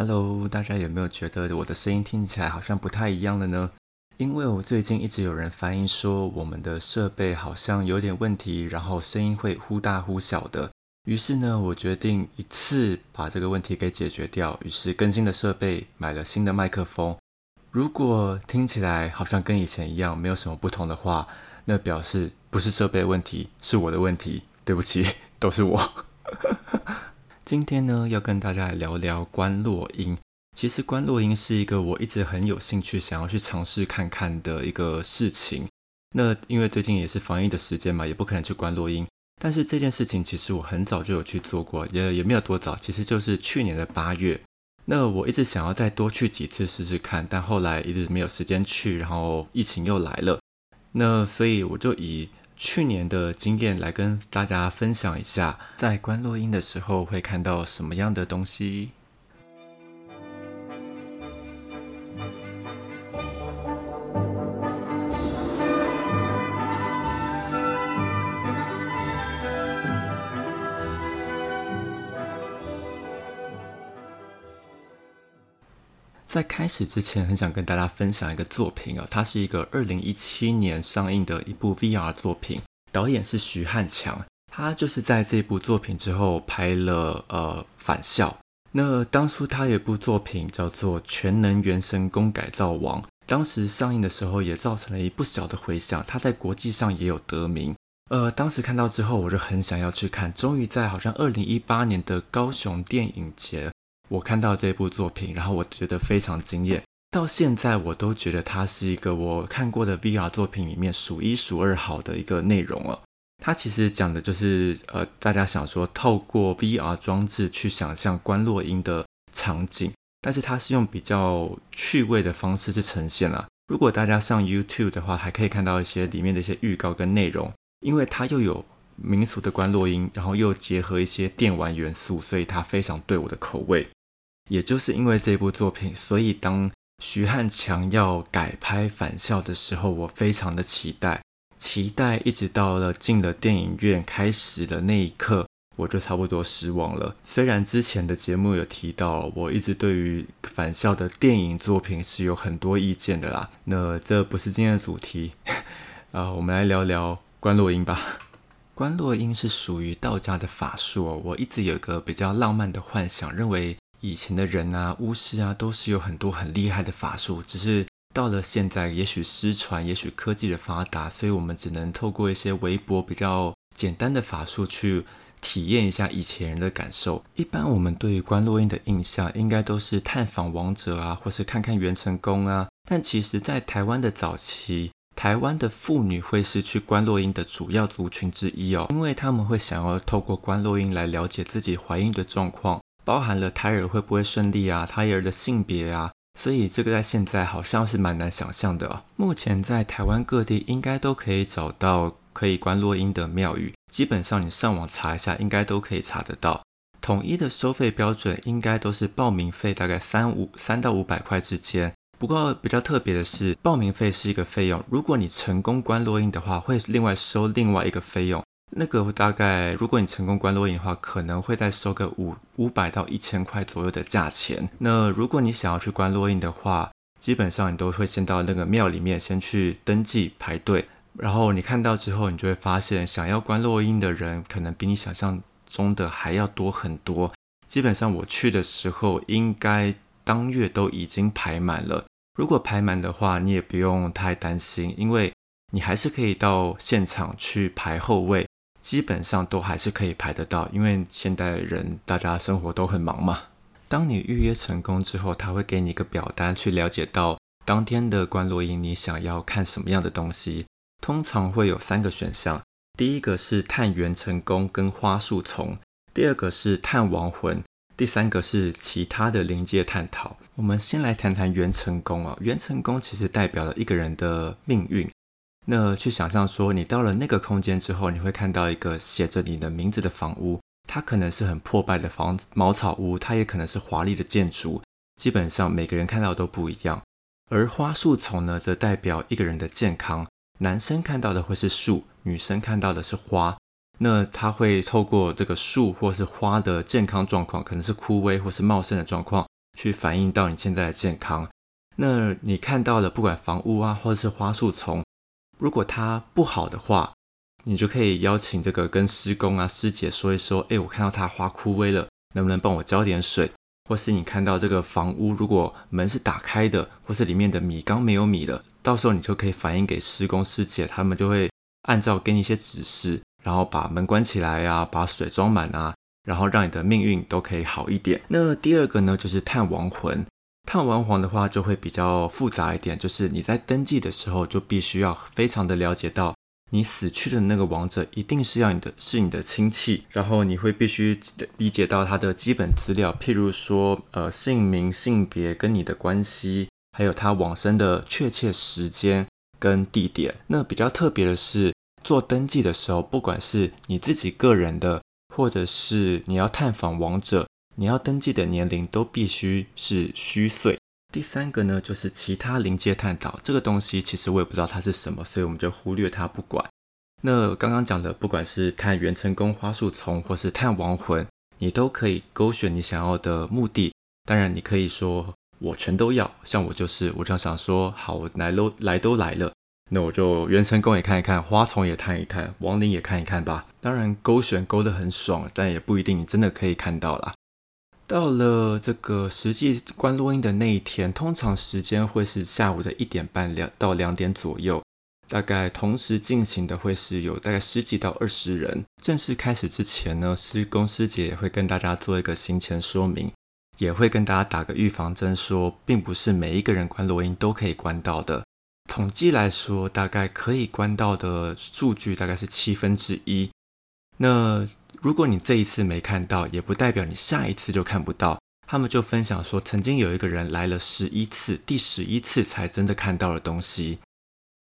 Hello，大家有没有觉得我的声音听起来好像不太一样了呢？因为我最近一直有人反映说我们的设备好像有点问题，然后声音会忽大忽小的。于是呢，我决定一次把这个问题给解决掉。于是更新的设备，买了新的麦克风。如果听起来好像跟以前一样，没有什么不同的话，那表示不是设备问题，是我的问题。对不起，都是我。今天呢，要跟大家来聊聊关落音。其实关落音是一个我一直很有兴趣想要去尝试看看的一个事情。那因为最近也是防疫的时间嘛，也不可能去关落音。但是这件事情其实我很早就有去做过，也也没有多早，其实就是去年的八月。那我一直想要再多去几次试试看，但后来一直没有时间去，然后疫情又来了。那所以我就以。去年的经验来跟大家分享一下，在观落音的时候会看到什么样的东西。在开始之前，很想跟大家分享一个作品哦，它是一个二零一七年上映的一部 VR 作品，导演是徐汉强，他就是在这部作品之后拍了呃《返校》。那当初他有一部作品叫做《全能原神工改造王》，当时上映的时候也造成了一不小的回响，他在国际上也有得名。呃，当时看到之后，我就很想要去看，终于在好像二零一八年的高雄电影节。我看到这部作品，然后我觉得非常惊艳，到现在我都觉得它是一个我看过的 VR 作品里面数一数二好的一个内容了。它其实讲的就是呃，大家想说透过 VR 装置去想象关洛音的场景，但是它是用比较趣味的方式去呈现了。如果大家上 YouTube 的话，还可以看到一些里面的一些预告跟内容，因为它又有民俗的关洛音，然后又结合一些电玩元素，所以它非常对我的口味。也就是因为这部作品，所以当徐汉强要改拍《返校》的时候，我非常的期待，期待一直到了进了电影院开始的那一刻，我就差不多失望了。虽然之前的节目有提到，我一直对于《返校》的电影作品是有很多意见的啦。那这不是今天的主题，啊，我们来聊聊关洛音吧。关洛音是属于道家的法术，我一直有个比较浪漫的幻想，认为。以前的人啊，巫师啊，都是有很多很厉害的法术，只是到了现在，也许失传，也许科技的发达，所以我们只能透过一些微博比较简单的法术去体验一下以前人的感受。一般我们对于关洛音的印象，应该都是探访王者啊，或是看看元成功啊。但其实，在台湾的早期，台湾的妇女会是去关洛音的主要族群之一哦，因为他们会想要透过关洛音来了解自己怀孕的状况。包含了胎儿会不会顺利啊，胎儿的性别啊，所以这个在现在好像是蛮难想象的。目前在台湾各地应该都可以找到可以观落音的庙宇，基本上你上网查一下，应该都可以查得到。统一的收费标准应该都是报名费大概三五三到五百块之间。不过比较特别的是，报名费是一个费用，如果你成功观落音的话，会另外收另外一个费用。那个大概，如果你成功关录音的话，可能会再收个五五百到一千块左右的价钱。那如果你想要去关录音的话，基本上你都会先到那个庙里面先去登记排队，然后你看到之后，你就会发现想要关录音的人可能比你想象中的还要多很多。基本上我去的时候，应该当月都已经排满了。如果排满的话，你也不用太担心，因为你还是可以到现场去排后位。基本上都还是可以排得到，因为现代人大家生活都很忙嘛。当你预约成功之后，他会给你一个表单，去了解到当天的观落音你想要看什么样的东西。通常会有三个选项，第一个是探元成功跟花树丛，第二个是探亡魂，第三个是其他的临界探讨。我们先来谈谈元成功啊，元成功其实代表了一个人的命运。那去想象说，你到了那个空间之后，你会看到一个写着你的名字的房屋，它可能是很破败的房茅草屋，它也可能是华丽的建筑。基本上每个人看到都不一样。而花树丛呢，则代表一个人的健康。男生看到的会是树，女生看到的是花。那他会透过这个树或是花的健康状况，可能是枯萎或是茂盛的状况，去反映到你现在的健康。那你看到了，不管房屋啊，或者是花树丛，如果它不好的话，你就可以邀请这个跟施工啊师姐说一说，哎，我看到它花枯萎了，能不能帮我浇点水？或是你看到这个房屋，如果门是打开的，或是里面的米缸没有米了，到时候你就可以反映给施工师姐，他们就会按照给你一些指示，然后把门关起来啊，把水装满啊，然后让你的命运都可以好一点。那第二个呢，就是探亡魂。探亡魂的话就会比较复杂一点，就是你在登记的时候就必须要非常的了解到。你死去的那个亡者一定是要你的，是你的亲戚，然后你会必须理解到他的基本资料，譬如说，呃，姓名、性别跟你的关系，还有他往生的确切时间跟地点。那比较特别的是，做登记的时候，不管是你自己个人的，或者是你要探访王者，你要登记的年龄都必须是虚岁。第三个呢，就是其他临界探讨这个东西，其实我也不知道它是什么，所以我们就忽略它不管。那刚刚讲的，不管是探元成功花树丛，或是探亡魂，你都可以勾选你想要的目的。当然，你可以说我全都要，像我就是，我就想说，好，我来都来都来了，那我就元成功也看一看，花丛也探一探，亡灵也看一看吧。当然，勾选勾得很爽，但也不一定你真的可以看到啦。到了这个实际观录音的那一天，通常时间会是下午的一点半两到两点左右，大概同时进行的会是有大概十几到二十人。正式开始之前呢，施工师姐也会跟大家做一个行前说明，也会跟大家打个预防针，说并不是每一个人关录音都可以关到的。统计来说，大概可以关到的数据大概是七分之一。那如果你这一次没看到，也不代表你下一次就看不到。他们就分享说，曾经有一个人来了十一次，第十一次才真的看到了东西。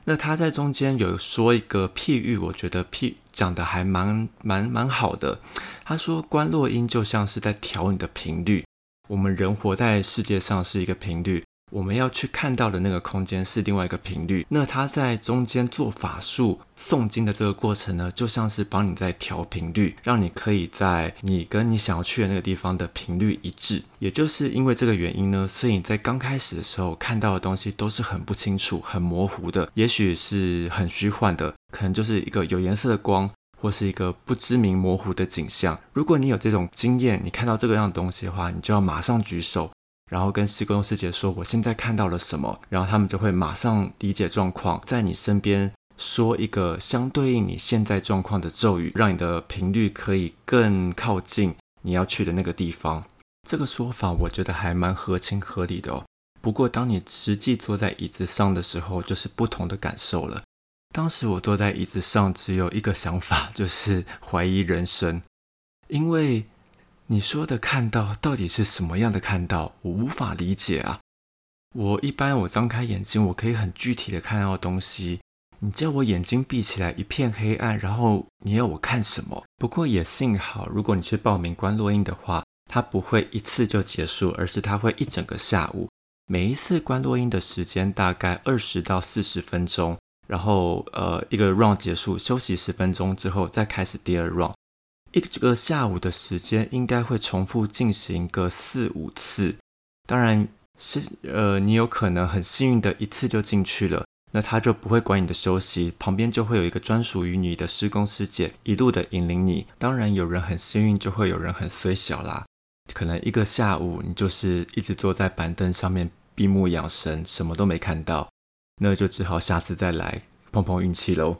那他在中间有说一个譬喻，我觉得譬讲的还蛮蛮蛮好的。他说，观落音就像是在调你的频率。我们人活在世界上是一个频率。我们要去看到的那个空间是另外一个频率，那他在中间做法术诵经的这个过程呢，就像是帮你在调频率，让你可以在你跟你想要去的那个地方的频率一致。也就是因为这个原因呢，所以你在刚开始的时候看到的东西都是很不清楚、很模糊的，也许是很虚幻的，可能就是一个有颜色的光，或是一个不知名模糊的景象。如果你有这种经验，你看到这个样的东西的话，你就要马上举手。然后跟施工师姐说，我现在看到了什么，然后他们就会马上理解状况，在你身边说一个相对应你现在状况的咒语，让你的频率可以更靠近你要去的那个地方。这个说法我觉得还蛮合情合理的哦。不过当你实际坐在椅子上的时候，就是不同的感受了。当时我坐在椅子上，只有一个想法，就是怀疑人生，因为。你说的看到到底是什么样的看到？我无法理解啊！我一般我张开眼睛，我可以很具体的看到东西。你叫我眼睛闭起来，一片黑暗，然后你要我看什么？不过也幸好，如果你去报名观落音的话，它不会一次就结束，而是它会一整个下午。每一次观落音的时间大概二十到四十分钟，然后呃一个 round 结束，休息十分钟之后再开始第二 round。一个下午的时间应该会重复进行个四五次，当然是呃，你有可能很幸运的一次就进去了，那他就不会管你的休息，旁边就会有一个专属于你的施工师姐一路的引领你。当然有人很幸运，就会有人很衰小啦，可能一个下午你就是一直坐在板凳上面闭目养神，什么都没看到，那就只好下次再来碰碰运气喽。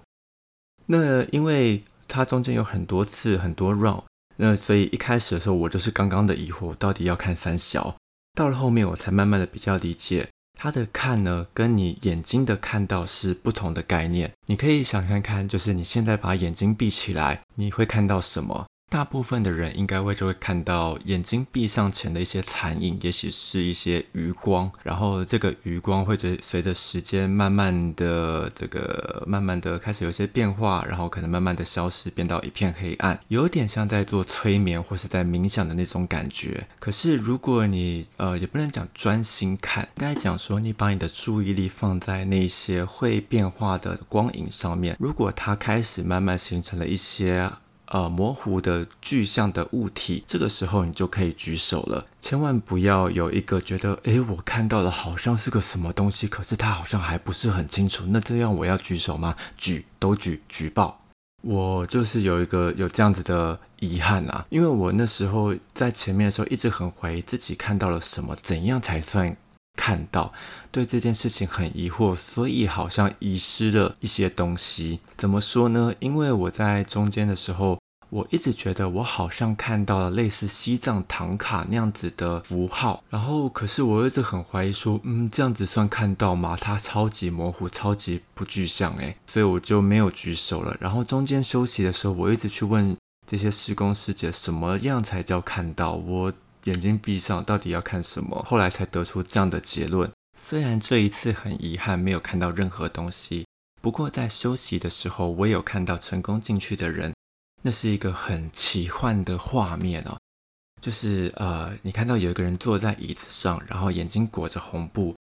那因为。它中间有很多次很多 round，那所以一开始的时候我就是刚刚的疑惑，到底要看三小。到了后面我才慢慢的比较理解，它的看呢跟你眼睛的看到是不同的概念。你可以想看看，就是你现在把眼睛闭起来，你会看到什么？大部分的人应该会就会看到眼睛闭上前的一些残影，也许是一些余光，然后这个余光会随随着时间慢慢的这个慢慢的开始有些变化，然后可能慢慢的消失，变到一片黑暗，有点像在做催眠或是在冥想的那种感觉。可是如果你呃也不能讲专心看，应该讲说你把你的注意力放在那些会变化的光影上面，如果它开始慢慢形成了一些。呃模糊的具象的物体，这个时候你就可以举手了。千万不要有一个觉得，诶，我看到了好像是个什么东西，可是它好像还不是很清楚。那这样我要举手吗？举都举，举报。我就是有一个有这样子的遗憾啊，因为我那时候在前面的时候一直很怀疑自己看到了什么，怎样才算？看到对这件事情很疑惑，所以好像遗失了一些东西。怎么说呢？因为我在中间的时候，我一直觉得我好像看到了类似西藏唐卡那样子的符号，然后可是我一直很怀疑说，嗯，这样子算看到吗？它超级模糊，超级不具象，诶，所以我就没有举手了。然后中间休息的时候，我一直去问这些施工师姐，什么样才叫看到我？眼睛闭上，到底要看什么？后来才得出这样的结论。虽然这一次很遗憾没有看到任何东西，不过在休息的时候，我有看到成功进去的人。那是一个很奇幻的画面哦，就是呃，你看到有一个人坐在椅子上，然后眼睛裹着红布，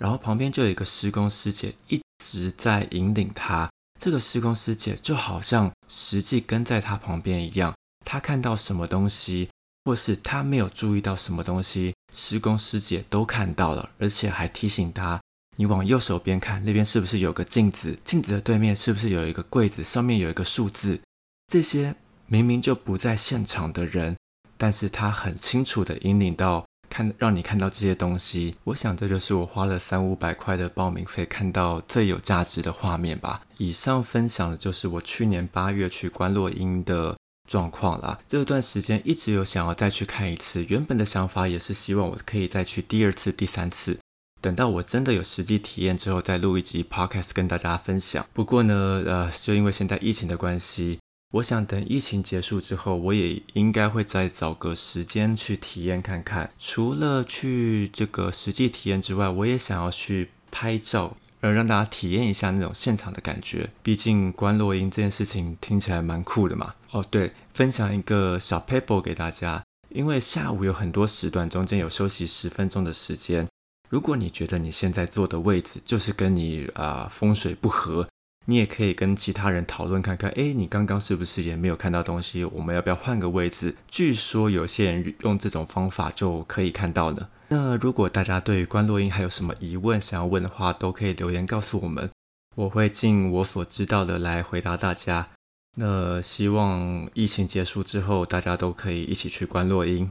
然后旁边就有一个施工师姐一直在引领他。这个施工师姐就好像实际跟在他旁边一样，他看到什么东西。或是他没有注意到什么东西，施工师姐都看到了，而且还提醒他：你往右手边看，那边是不是有个镜子？镜子的对面是不是有一个柜子？上面有一个数字？这些明明就不在现场的人，但是他很清楚的引领到看，让你看到这些东西。我想这就是我花了三五百块的报名费看到最有价值的画面吧。以上分享的就是我去年八月去观落阴的。状况啦，这段时间一直有想要再去看一次。原本的想法也是希望我可以再去第二次、第三次。等到我真的有实际体验之后，再录一集 podcast 跟大家分享。不过呢，呃，就因为现在疫情的关系，我想等疫情结束之后，我也应该会再找个时间去体验看看。除了去这个实际体验之外，我也想要去拍照。呃，让大家体验一下那种现场的感觉。毕竟观落音这件事情听起来蛮酷的嘛。哦，对，分享一个小 paper 给大家。因为下午有很多时段，中间有休息十分钟的时间。如果你觉得你现在坐的位置就是跟你啊风水不合，你也可以跟其他人讨论看看。哎，你刚刚是不是也没有看到东西？我们要不要换个位置？据说有些人用这种方法就可以看到了。那如果大家对于关洛音还有什么疑问想要问的话，都可以留言告诉我们，我会尽我所知道的来回答大家。那希望疫情结束之后，大家都可以一起去关洛音。